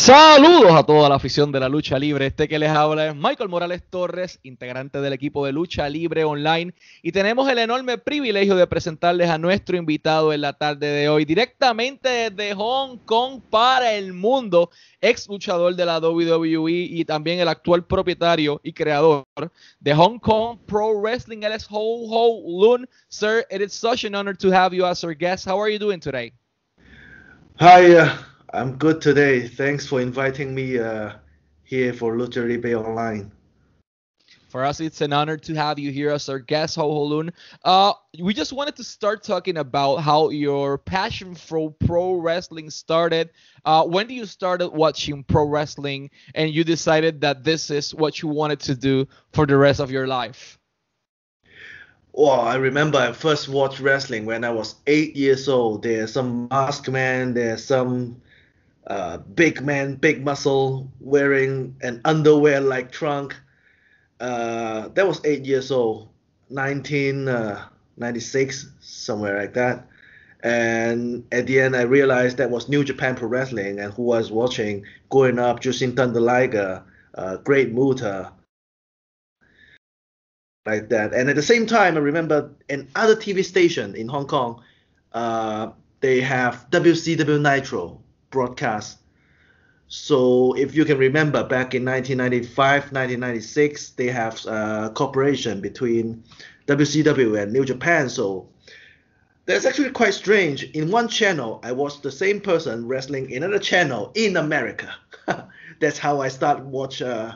Saludos a toda la afición de la lucha libre. Este que les habla es Michael Morales Torres, integrante del equipo de lucha libre online. Y tenemos el enorme privilegio de presentarles a nuestro invitado en la tarde de hoy, directamente desde Hong Kong para el mundo, ex luchador de la WWE y también el actual propietario y creador de Hong Kong Pro Wrestling. Él es Ho Ho Lun. Sir, it is such an honor to have you as our guest. How are you doing today? Hi, uh, I'm good today. Thanks for inviting me uh, here for Lucha Libre Online. For us, it's an honor to have you here as our guest, Ho Holun. Uh, we just wanted to start talking about how your passion for pro wrestling started. Uh, when did you started watching pro wrestling and you decided that this is what you wanted to do for the rest of your life? Well, I remember I first watched wrestling when I was eight years old. There's some masked man, there's some uh, big man, big muscle, wearing an underwear like trunk. Uh, that was eight years old, 1996, uh, somewhere like that. And at the end, I realized that was New Japan Pro Wrestling, and who I was watching growing up, Jushin Thunder Liger, uh, Great Muta, like that. And at the same time, I remember an other TV station in Hong Kong, uh, they have WCW Nitro broadcast. So if you can remember, back in 1995, 1996, they have a cooperation between WCW and New Japan. So that's actually quite strange. In one channel, I was the same person wrestling in another channel in America. that's how I start watch uh,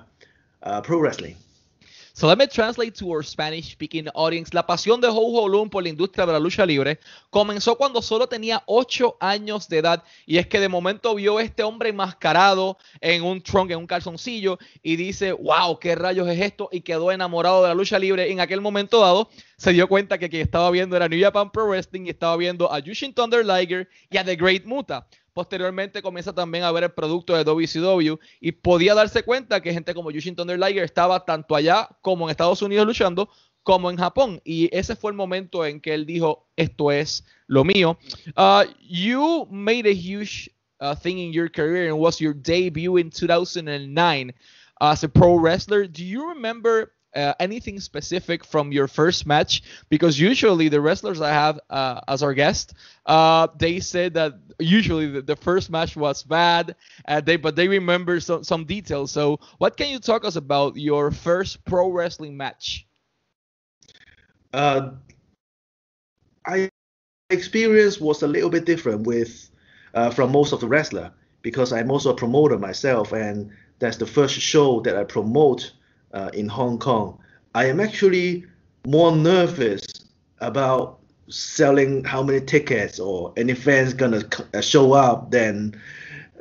uh, pro wrestling. So let me translate to our Spanish speaking audience. La pasión de Ho Ho Lun por la industria de la lucha libre comenzó cuando solo tenía 8 años de edad. Y es que de momento vio a este hombre enmascarado en un trunk, en un calzoncillo, y dice, wow, qué rayos es esto, y quedó enamorado de la lucha libre. en aquel momento dado se dio cuenta que quien estaba viendo era New Japan Pro Wrestling y estaba viendo a Yushin Thunder Liger y a The Great Muta. Posteriormente comienza también a ver el producto de WCW y podía darse cuenta que gente como Yushin Thunder Liger estaba tanto allá como en Estados Unidos luchando como en Japón. Y ese fue el momento en que él dijo, esto es lo mío. Uh, you made a huge uh, thing in your career and was your debut in 2009 as a pro wrestler. Do you remember uh, anything specific from your first match because usually the wrestlers I have uh, as our guest, uh, they said that usually the, the first match was bad, uh, they but they remember some some details. So what can you talk us about your first pro wrestling match? Uh, I experience was a little bit different with uh, from most of the wrestler because I'm also a promoter myself and that's the first show that I promote uh, in Hong Kong, I am actually more nervous about selling how many tickets or any fans gonna uh, show up than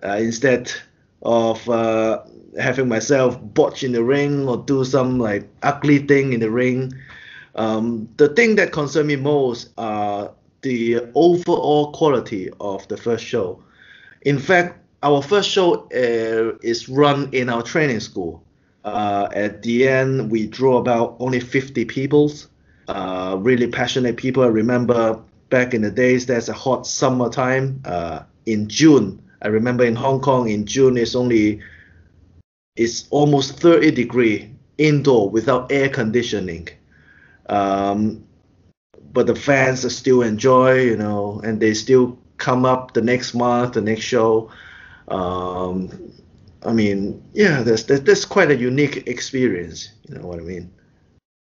uh, instead of uh, having myself botch in the ring or do some like ugly thing in the ring. Um, the thing that concerns me most are the overall quality of the first show. In fact, our first show uh, is run in our training school. Uh, at the end, we draw about only 50 people, uh, really passionate people. I remember back in the days, there's a hot summertime uh, in June. I remember in Hong Kong in June, it's only it's almost 30 degree indoor without air conditioning. Um, but the fans still enjoy, you know, and they still come up the next month, the next show. Um, I mean, yeah, that's, that's quite a unique experience. You know what I mean?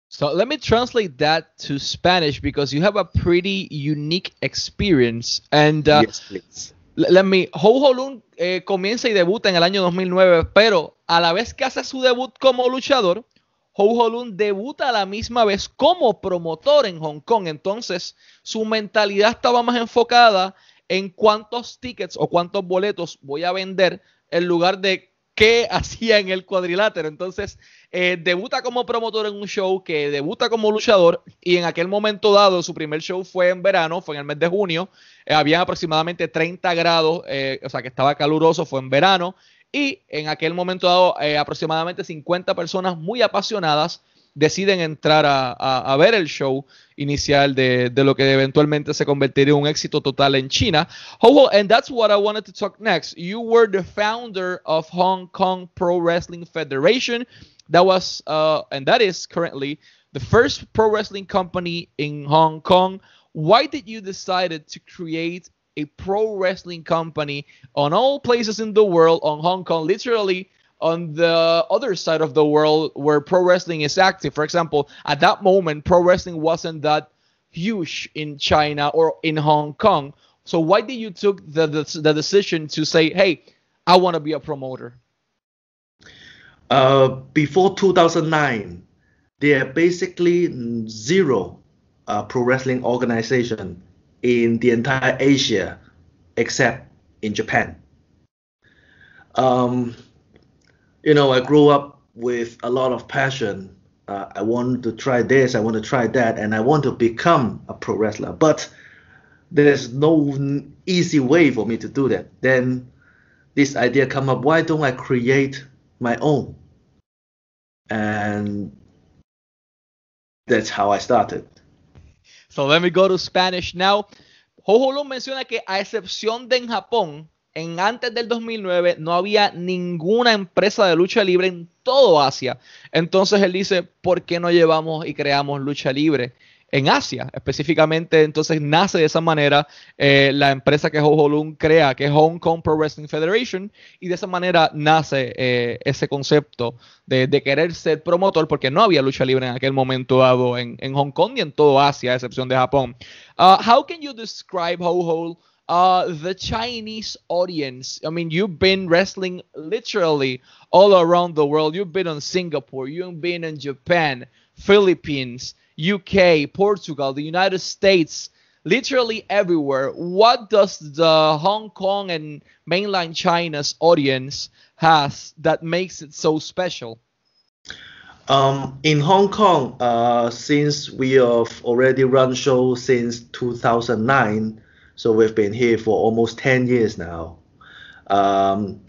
So let me translate that to Spanish because you have a pretty unique experience. And uh, yes, please. Let me, Ho Ho Lun eh, comienza y debuta en el año 2009, pero a la vez que hace su debut como luchador, Ho Ho Lun debuta a la misma vez como promotor en Hong Kong. Entonces, su mentalidad estaba más enfocada en cuántos tickets o cuántos boletos voy a vender en lugar de qué hacía en el cuadrilátero. Entonces, eh, debuta como promotor en un show que debuta como luchador y en aquel momento dado, su primer show fue en verano, fue en el mes de junio, eh, había aproximadamente 30 grados, eh, o sea que estaba caluroso, fue en verano. Y en aquel momento dado, eh, aproximadamente 50 personas muy apasionadas deciden entrar a, a, a ver el show inicial de, de, lo que eventualmente se convertiría en un éxito total en China. Ho, and that's what I wanted to talk next. You were the founder of Hong Kong Pro Wrestling Federation. That was, uh, and that is currently the first pro wrestling company in Hong Kong. Why did you decide to create a pro wrestling company on all places in the world, on Hong Kong, literally on the other side of the world where pro wrestling is active. For example, at that moment, pro wrestling wasn't that huge in China or in Hong Kong. So why did you took the, the, the decision to say, hey, I want to be a promoter? Uh, before 2009, there are basically zero uh, pro wrestling organization in the entire Asia except in Japan. Um, you know, I grew up with a lot of passion. Uh, I want to try this, I want to try that, and I want to become a pro wrestler. But there's no easy way for me to do that. Then this idea come up. Why don't I create my own? And that's how I started. So let me go to Spanish now. Ho Ho menciona que a excepción de en Japón, en antes del 2009 no había ninguna empresa de lucha libre en todo Asia. Entonces él dice, ¿por qué no llevamos y creamos lucha libre en Asia? Específicamente, entonces nace de esa manera eh, la empresa que Ho Lung crea, que es Hong Kong Pro Wrestling Federation, y de esa manera nace eh, ese concepto de, querer ser promotor, porque no había lucha libre en aquel momento dado en, Hong Kong ni en todo Asia, a excepción de Japón. Uh, how can you describe Ho Ho uh, the Chinese audience. I mean, you've been wrestling literally all around the world. You've been in Singapore, you've been in Japan, Philippines, UK, Portugal, the United States, literally everywhere. What does the Hong Kong and mainland China's audience has that makes it so special? Um, in Hong Kong, uh, since we have already run shows since 2009, so we've been here for almost 10 years now. Um,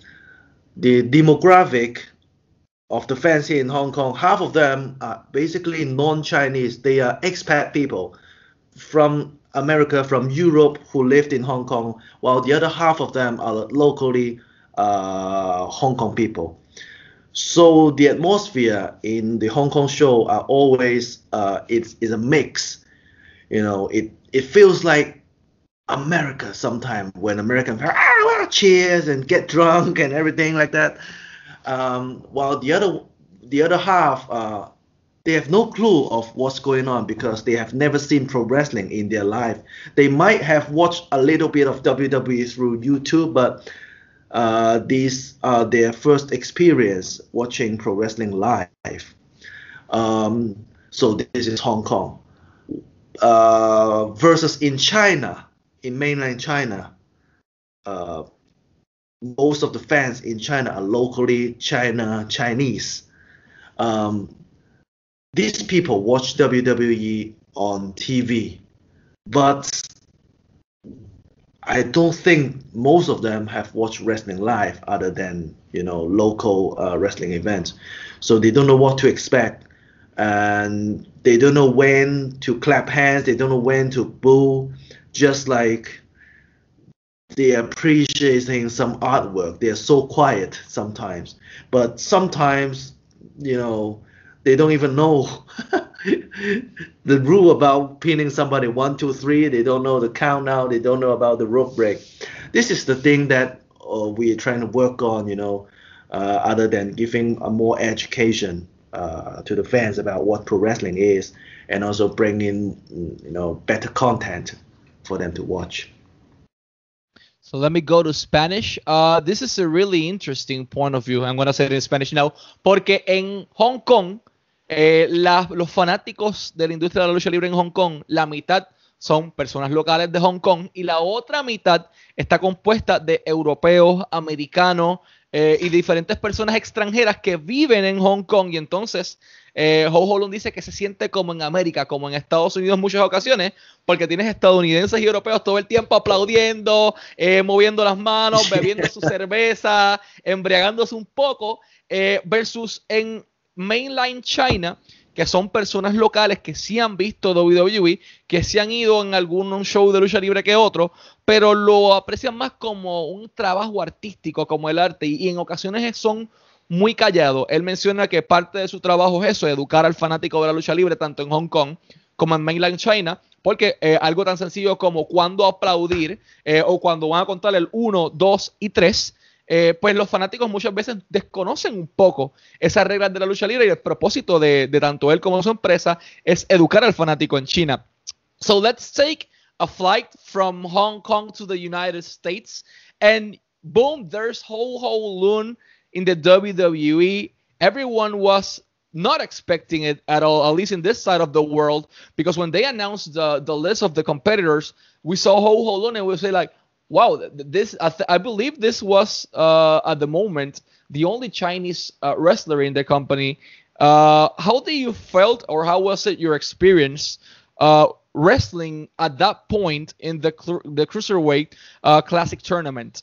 the demographic of the fans here in Hong Kong, half of them are basically non-Chinese. They are expat people from America, from Europe, who lived in Hong Kong, while the other half of them are locally uh, Hong Kong people. So the atmosphere in the Hong Kong show are always uh, it's, it's a mix. You know, it it feels like America sometimes when Americans ah, cheers and get drunk and everything like that. Um, while the other the other half uh, they have no clue of what's going on because they have never seen pro wrestling in their life. They might have watched a little bit of WWE through YouTube, but uh, these are their first experience watching pro wrestling live. Um, so this is Hong Kong uh, versus in China in mainland China, uh, most of the fans in China are locally China Chinese. Um, these people watch WWE on TV, but I don't think most of them have watched wrestling live other than you know local uh, wrestling events, so they don't know what to expect, and they don't know when to clap hands, they don't know when to boo just like they're appreciating some artwork. They're so quiet sometimes, but sometimes, you know, they don't even know the rule about pinning somebody one, two, three. They don't know the count now. They don't know about the rope break. This is the thing that uh, we're trying to work on, you know, uh, other than giving a more education uh, to the fans about what pro wrestling is, and also bringing, you know, better content for them to watch. So let me go to Spanish. Uh, this is a really interesting point of view. I'm going to say it in Spanish now. Porque en Hong Kong, eh, la, los fanáticos de la industria de la lucha libre en Hong Kong, la mitad son personas locales de Hong Kong y la otra mitad está compuesta de europeos, americanos, eh, y diferentes personas extranjeras que viven en Hong Kong y entonces eh, Ho Ho Lung dice que se siente como en América, como en Estados Unidos en muchas ocasiones, porque tienes estadounidenses y europeos todo el tiempo aplaudiendo, eh, moviendo las manos, bebiendo su cerveza, embriagándose un poco, eh, versus en mainline China, que son personas locales que sí han visto WWE, que sí han ido en algún show de lucha libre que otro, pero lo aprecian más como un trabajo artístico, como el arte, y, y en ocasiones son muy callados. Él menciona que parte de su trabajo es eso, educar al fanático de la lucha libre, tanto en Hong Kong como en mainland China, porque eh, algo tan sencillo como cuando aplaudir eh, o cuando van a contar el 1, 2 y 3, eh, pues los fanáticos muchas veces desconocen un poco esas reglas de la lucha libre y el propósito de, de tanto él como su empresa es educar al fanático en China. So let's take a flight from Hong Kong to the United States and boom, there's Ho Ho Lun in the WWE. Everyone was not expecting it at all, at least in this side of the world, because when they announced the, the list of the competitors, we saw Ho Ho and we say like, wow, this I, th- I believe this was uh, at the moment the only Chinese uh, wrestler in the company. Uh, how do you felt, or how was it your experience uh, wrestling at that point in the the cruiserweight uh, classic tournament?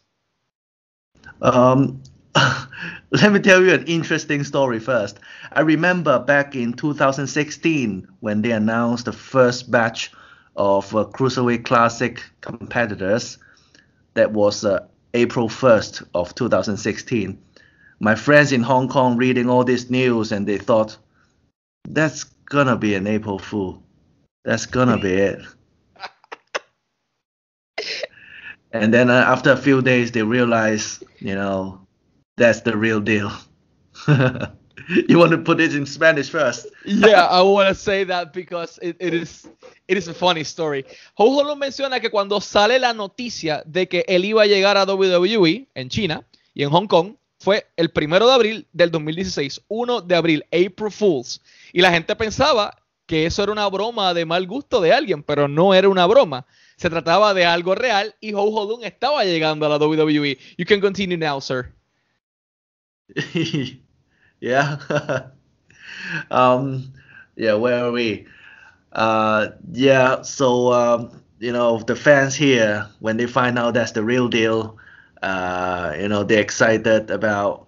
Um, let me tell you an interesting story first. I remember back in 2016 when they announced the first batch of uh, Cruiserweight Classic competitors. That was uh, April 1st of 2016. My friends in Hong Kong reading all this news and they thought, that's gonna be an April Fool. That's gonna be it. and then uh, after a few days, they realized, you know, that's the real deal. you want to put it in Spanish first? yeah, I want to say that because it, it is it is a funny story. Ho menciona que cuando sale la noticia de que él iba a llegar a WWE en China y en Hong Kong fue el primero de abril del 2016, 1 de abril, April Fools, y la gente pensaba que eso era una broma de mal gusto de alguien, pero no era una broma. Se trataba de algo real y Ho Ho Lung estaba llegando a la WWE. You can continue now, sir. yeah. um, yeah, where are we? Uh, yeah, so, um, you know, the fans here, when they find out that's the real deal, uh, you know, they're excited about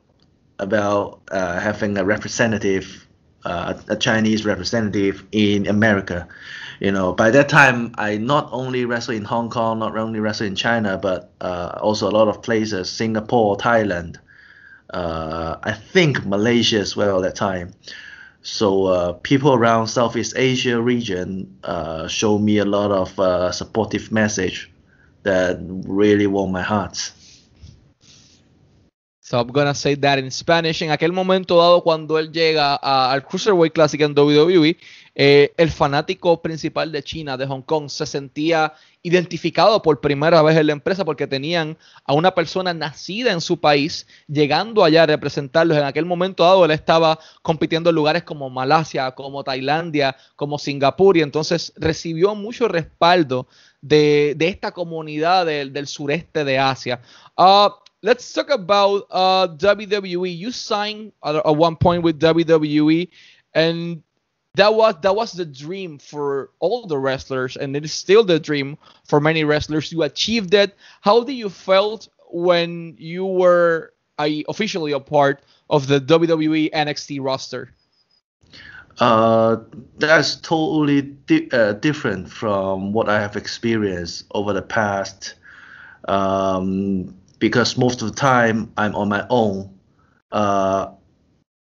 about uh, having a representative, uh, a Chinese representative in America. You know, by that time, I not only wrestle in Hong Kong, not only wrestle in China, but uh, also a lot of places, Singapore, Thailand, uh, I think Malaysia as well at that time. So uh, people around Southeast Asia region uh, show me a lot of uh, supportive message that really warm my heart. So I'm gonna say that in Spanish. En aquel momento dado, cuando él llega a, al Cruiserweight Classic en WWE, eh, el fanático principal de China, de Hong Kong, se sentía identificado por primera vez en la empresa porque tenían a una persona nacida en su país llegando allá a representarlos. En aquel momento dado, él estaba compitiendo en lugares como Malasia, como Tailandia, como Singapur, y entonces recibió mucho respaldo de, de esta comunidad del, del sureste de Asia. Uh, let's talk about uh, WWE. You signed at one point with WWE, and that was that was the dream for all the wrestlers, and it is still the dream for many wrestlers. You achieved it. How do you felt when you were uh, officially a part of the WWE NXT roster? Uh, that's totally di- uh, different from what I have experienced over the past. Um, because most of the time I'm on my own. Uh,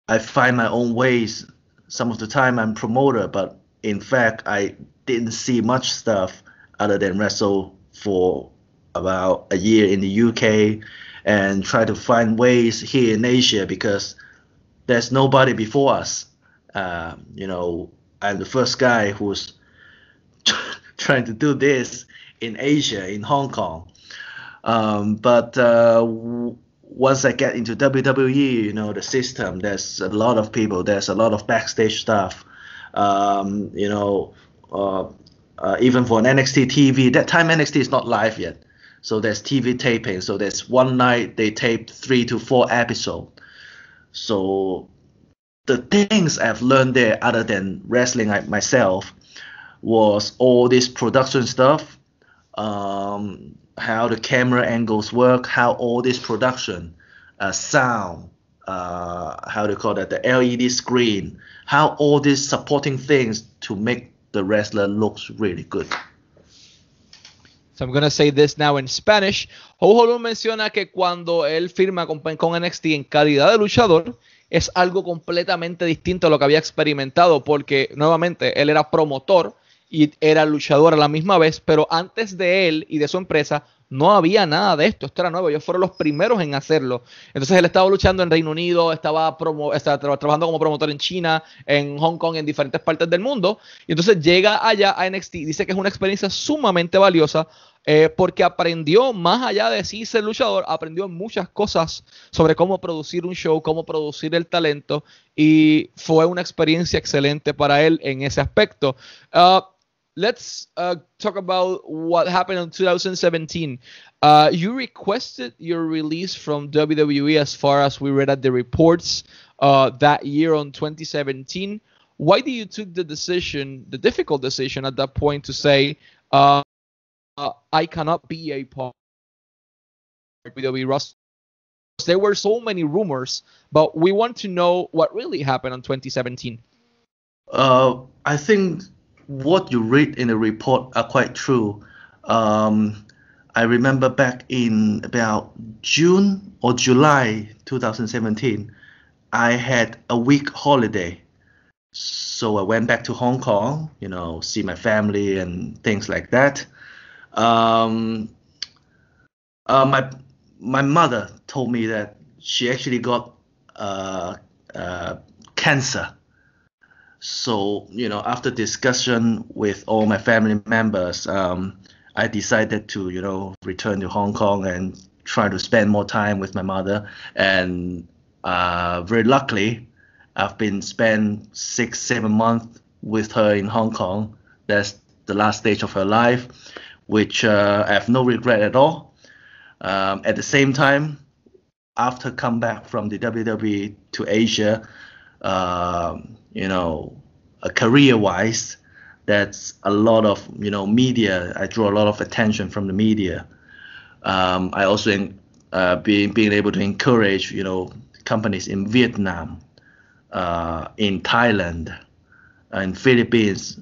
I find my own ways. Some of the time I'm promoter, but in fact I didn't see much stuff other than wrestle for about a year in the UK and try to find ways here in Asia because there's nobody before us. Uh, you know, I'm the first guy who's trying to do this in Asia, in Hong Kong. Um, but uh, once I get into WWE, you know, the system, there's a lot of people, there's a lot of backstage stuff. Um, you know, uh, uh, even for an NXT TV, that time NXT is not live yet. So there's TV taping. So there's one night they tape three to four episodes. So the things I've learned there, other than wrestling myself, was all this production stuff, um, how the camera angles work, how all this production, uh, sound, uh, how do you call that, the LED screen, how all these supporting things to make the wrestler looks really good. So I'm gonna say this now in Spanish. Ho Holun menciona que cuando él firma con, con NXT en calidad de luchador, es algo completamente distinto a lo que había experimentado, porque nuevamente él era promotor y era luchador a la misma vez, pero antes de él y de su empresa no había nada de esto, esto era nuevo, ellos fueron los primeros en hacerlo. Entonces él estaba luchando en Reino Unido, estaba, trabajando como promotor en China, en Hong Kong, en diferentes partes del mundo, y entonces llega allá a NXT, dice que es una experiencia sumamente valiosa eh, porque aprendió más allá de sí ser luchador, aprendió muchas cosas sobre cómo producir un show, cómo producir el talento, y fue una experiencia excelente para él en ese aspecto. Uh, let's uh, talk about what happened in 2017. Uh, you requested your release from WWE as far as we read at the reports uh, that year on 2017. Why did you took the decision, the difficult decision at that point to say, uh, I cannot be a part of WWE roster? There were so many rumors, but we want to know what really happened in 2017. Uh, I think what you read in the report are quite true. Um, I remember back in about June or July 2017, I had a week holiday. So I went back to Hong Kong, you know, see my family and things like that. Um, uh, my my mother told me that she actually got uh, uh, cancer so, you know, after discussion with all my family members, um, I decided to, you know, return to Hong Kong and try to spend more time with my mother. And uh, very luckily, I've been spent six, seven months with her in Hong Kong. That's the last stage of her life, which uh, I have no regret at all. Um, at the same time, after come back from the WWE to Asia, um, you know, career-wise, that's a lot of you know media. I draw a lot of attention from the media. Um, I also uh, being being able to encourage you know companies in Vietnam, uh, in Thailand, in Philippines,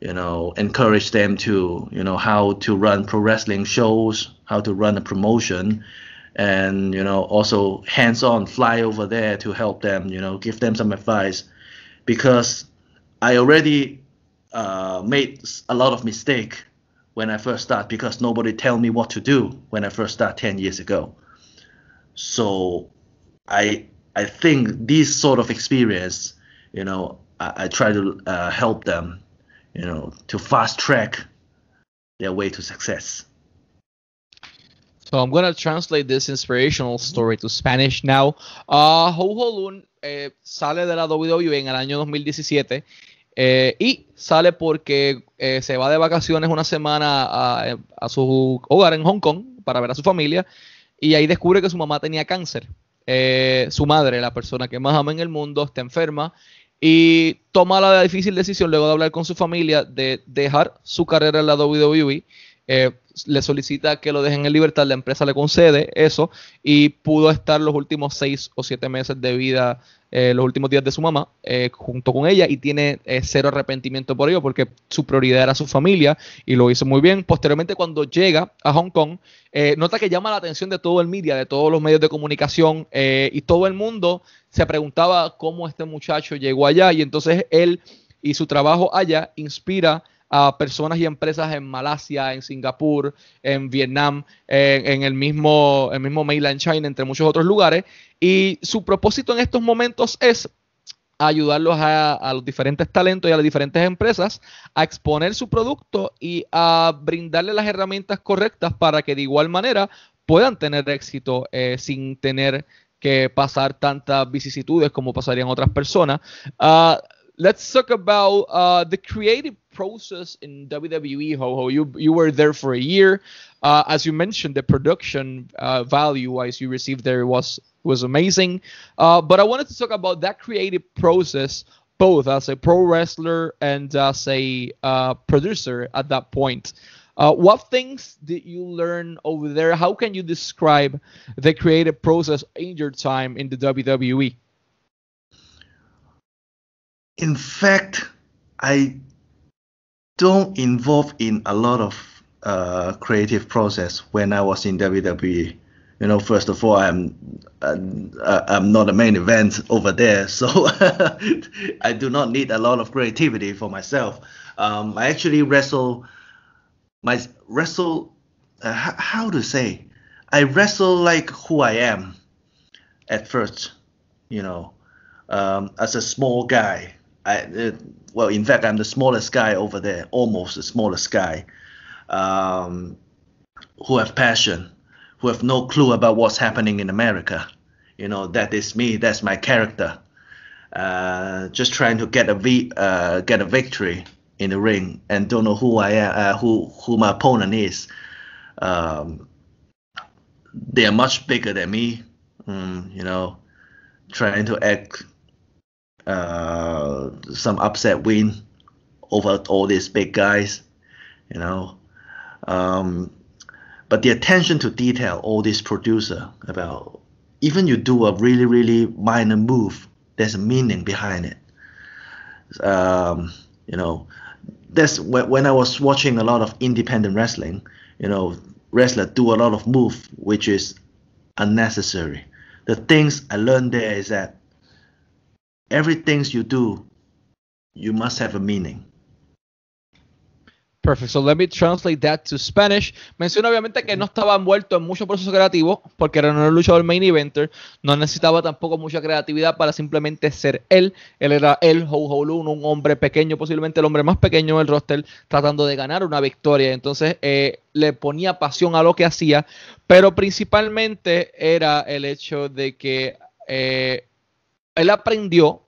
you know, encourage them to you know how to run pro wrestling shows, how to run a promotion, and you know also hands-on fly over there to help them, you know, give them some advice because I already uh, made a lot of mistake when I first start because nobody tell me what to do when I first start 10 years ago. So I I think this sort of experience, you know, I, I try to uh, help them, you know, to fast track their way to success. So I'm to translate this inspirational story to Spanish now. Uh, Ho Ho Lun eh, sale de la WWE en el año 2017 eh, y sale porque eh, se va de vacaciones una semana a, a, su hogar en Hong Kong para ver a su familia y ahí descubre que su mamá tenía cáncer. su madre, la persona que más ama en el mundo, está enferma y toma la difícil decisión luego de hablar con su familia de dejar su carrera en la WWE eh, le solicita que lo dejen en libertad, la empresa le concede eso y pudo estar los últimos seis o siete meses de vida, eh, los últimos días de su mamá, eh, junto con ella y tiene cero arrepentimiento por ello porque su prioridad era su familia y lo hizo muy bien. Posteriormente, cuando llega a Hong Kong, nota que llama la atención de todo el media, de todos los medios de comunicación y todo el mundo se preguntaba cómo este muchacho llegó allá y entonces él y su trabajo allá inspira a personas y empresas en Malasia, en Singapur, en Vietnam, en, el, mismo, el mismo mainland China, entre muchos otros lugares. Y su propósito en estos momentos es ayudarlos a, los diferentes talentos y a las diferentes empresas a exponer su producto y a brindarle las herramientas correctas para que de igual manera puedan tener éxito eh, sin tener que pasar tantas vicisitudes como pasarían otras personas. Uh, let's talk about uh, the creative process in WWE. Ho ho, you you were there for a year. Uh, as you mentioned, the production uh, value-wise you received there was was amazing. Uh, but I wanted to talk about that creative process, both as a pro wrestler and as a uh, producer at that point. Uh, what things did you learn over there? How can you describe the creative process in your time in the WWE? In fact, I don't involve in a lot of uh, creative process when I was in WWE. You know, first of all, I'm uh, I'm not a main event over there, so I do not need a lot of creativity for myself. Um, I actually wrestle my wrestle. Uh, how to say? I wrestle like who I am at first. You know, um, as a small guy. I uh, well, in fact, I'm the smallest guy over there, almost the smallest guy, um, who have passion, who have no clue about what's happening in America. You know, that is me. That's my character. Uh, just trying to get a v, uh, get a victory in the ring, and don't know who I am, uh, who who my opponent is. Um, they are much bigger than me. Mm, you know, trying to act uh, some upset win over all these big guys, you know. Um, but the attention to detail, all this producer about even you do a really really minor move, there's a meaning behind it. Um, you know, that's when, when I was watching a lot of independent wrestling. You know, wrestler do a lot of move which is unnecessary. The things I learned there is that everything you do, you must have a meaning. Perfect. So let me translate that to Spanish. Menciona obviamente que no estaba envuelto en mucho proceso creativo porque era un luchador main eventer. No necesitaba tampoco mucha creatividad para simplemente ser él. Él era el Ho Ho Lun, un hombre pequeño, posiblemente el hombre más pequeño del roster, tratando de ganar una victoria. Entonces eh, le ponía pasión a lo que hacía, pero principalmente era el hecho de que eh, él aprendió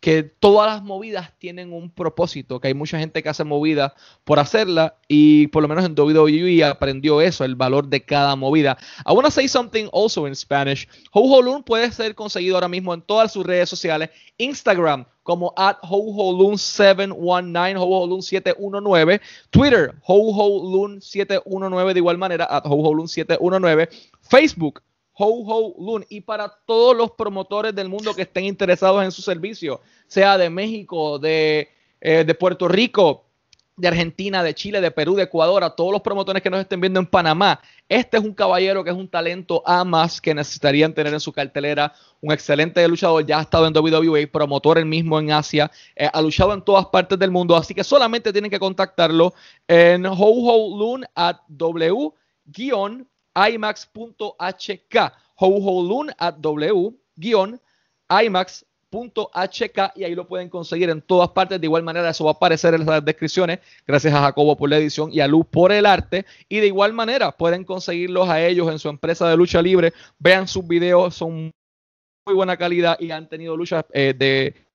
que todas las movidas tienen un propósito, que hay mucha gente que hace movidas por hacerla y por lo menos en WWE aprendió eso, el valor de cada movida. I want to say something also in Spanish. Ho Ho Lun puede ser conseguido ahora mismo en todas sus redes sociales, Instagram como at Ho Ho Lun 719, Ho Ho Lun 719, Twitter Ho Ho Lun 719 de igual manera at Ho Ho Lun 719, Facebook Ho Ho Lun y para todos los promotores del mundo que estén interesados en su servicio, sea de México, de, eh, de Puerto Rico, de Argentina, de Chile, de Perú, de Ecuador, a todos los promotores que nos estén viendo en Panamá. Este es un caballero que es un talento a más que necesitarían tener en su cartelera. Un excelente luchador, ya ha estado en WWE, promotor el mismo en Asia, eh, ha luchado en todas partes del mundo, así que solamente tienen que contactarlo en ho ho lun at w imax.hk, Lun at w-imax.hk y ahí lo pueden conseguir en todas partes. De igual manera, eso va a aparecer en las descripciones. Gracias a Jacobo por la edición y a Luz por el arte. Y de igual manera, pueden conseguirlos a ellos en su empresa de lucha libre. Vean sus videos, son muy buena calidad y han tenido luchas eh, de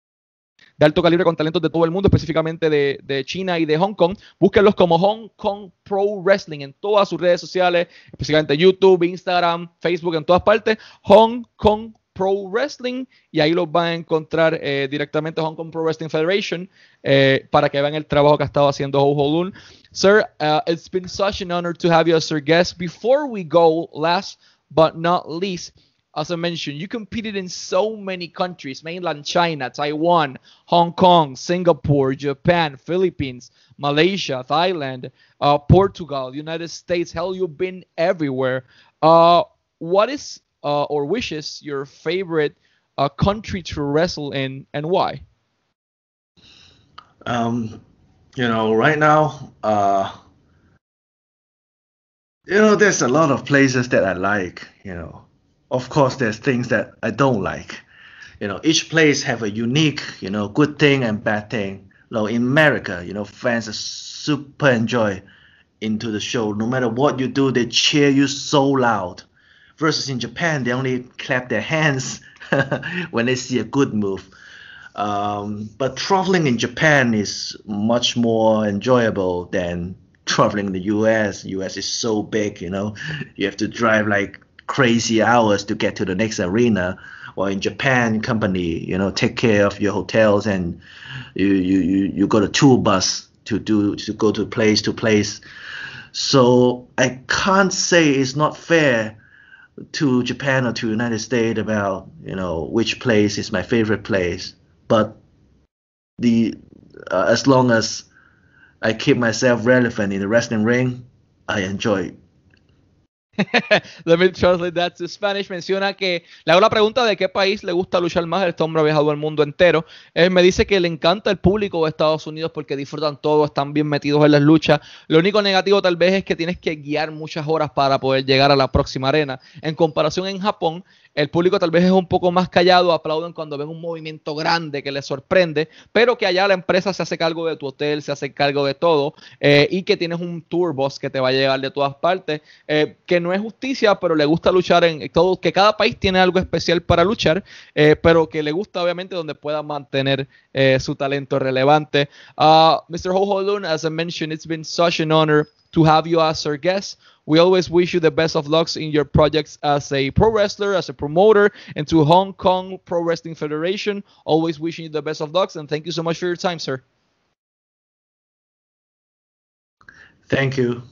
de alto calibre con talentos de todo el mundo, específicamente de, China y de Hong Kong. Búsquenlos como Hong Kong Pro Wrestling en todas sus redes sociales, específicamente YouTube, Instagram, Facebook, en todas partes. Hong Kong Pro Wrestling y ahí los van a encontrar eh, directamente Hong Kong Pro Wrestling Federation eh, para que vean el trabajo que ha estado haciendo Ho Ho Lun. Sir, uh, it's been such an honor to have you as our guest. Before we go, last but not least, as I mentioned, you competed in so many countries mainland China, Taiwan, Hong Kong, Singapore, Japan, Philippines, Malaysia, Thailand, uh, Portugal, United States. Hell, you've been everywhere. Uh, what is uh, or wishes your favorite uh, country to wrestle in and why? Um, you know, right now, uh, you know, there's a lot of places that I like, you know of course there's things that I don't like. You know, each place have a unique, you know, good thing and bad thing. Now in America, you know, fans are super enjoy into the show. No matter what you do, they cheer you so loud. Versus in Japan, they only clap their hands when they see a good move. Um, but traveling in Japan is much more enjoyable than traveling in the US. US is so big, you know, you have to drive like crazy hours to get to the next arena. Or in Japan, company, you know, take care of your hotels and you you you, you got a tour bus to do to go to place to place. So I can't say it's not fair to Japan or to United States about you know which place is my favorite place. But the uh, as long as I keep myself relevant in the wrestling ring, I enjoy. Let me translate that to Spanish. Menciona que le hago la pregunta de qué país le gusta luchar más. Este hombre ha viajado al mundo entero. Él me dice que le encanta el público de Estados Unidos porque disfrutan todo, están bien metidos en las luchas. Lo único negativo tal vez es que tienes que guiar muchas horas para poder llegar a la próxima arena. En comparación en Japón, el público tal vez es un poco más callado, aplauden cuando ven un movimiento grande que les sorprende, pero que allá la empresa se hace cargo de tu hotel, se hace cargo de todo eh, y que tienes un tour bus que te va a llegar de todas partes, eh, que no es justicia, pero le gusta luchar en todo, que cada país tiene algo especial para luchar, eh, pero que le gusta obviamente donde pueda mantener su talento relevante. Uh, Mr. Ho Ho Lun, as I mentioned, it's been such an honor to have you as our guest. We always wish you the best of lucks in your projects as a pro wrestler, as a promoter, and to Hong Kong Pro Wrestling Federation. Always wishing you the best of lucks, and thank you so much for your time, sir. Thank you.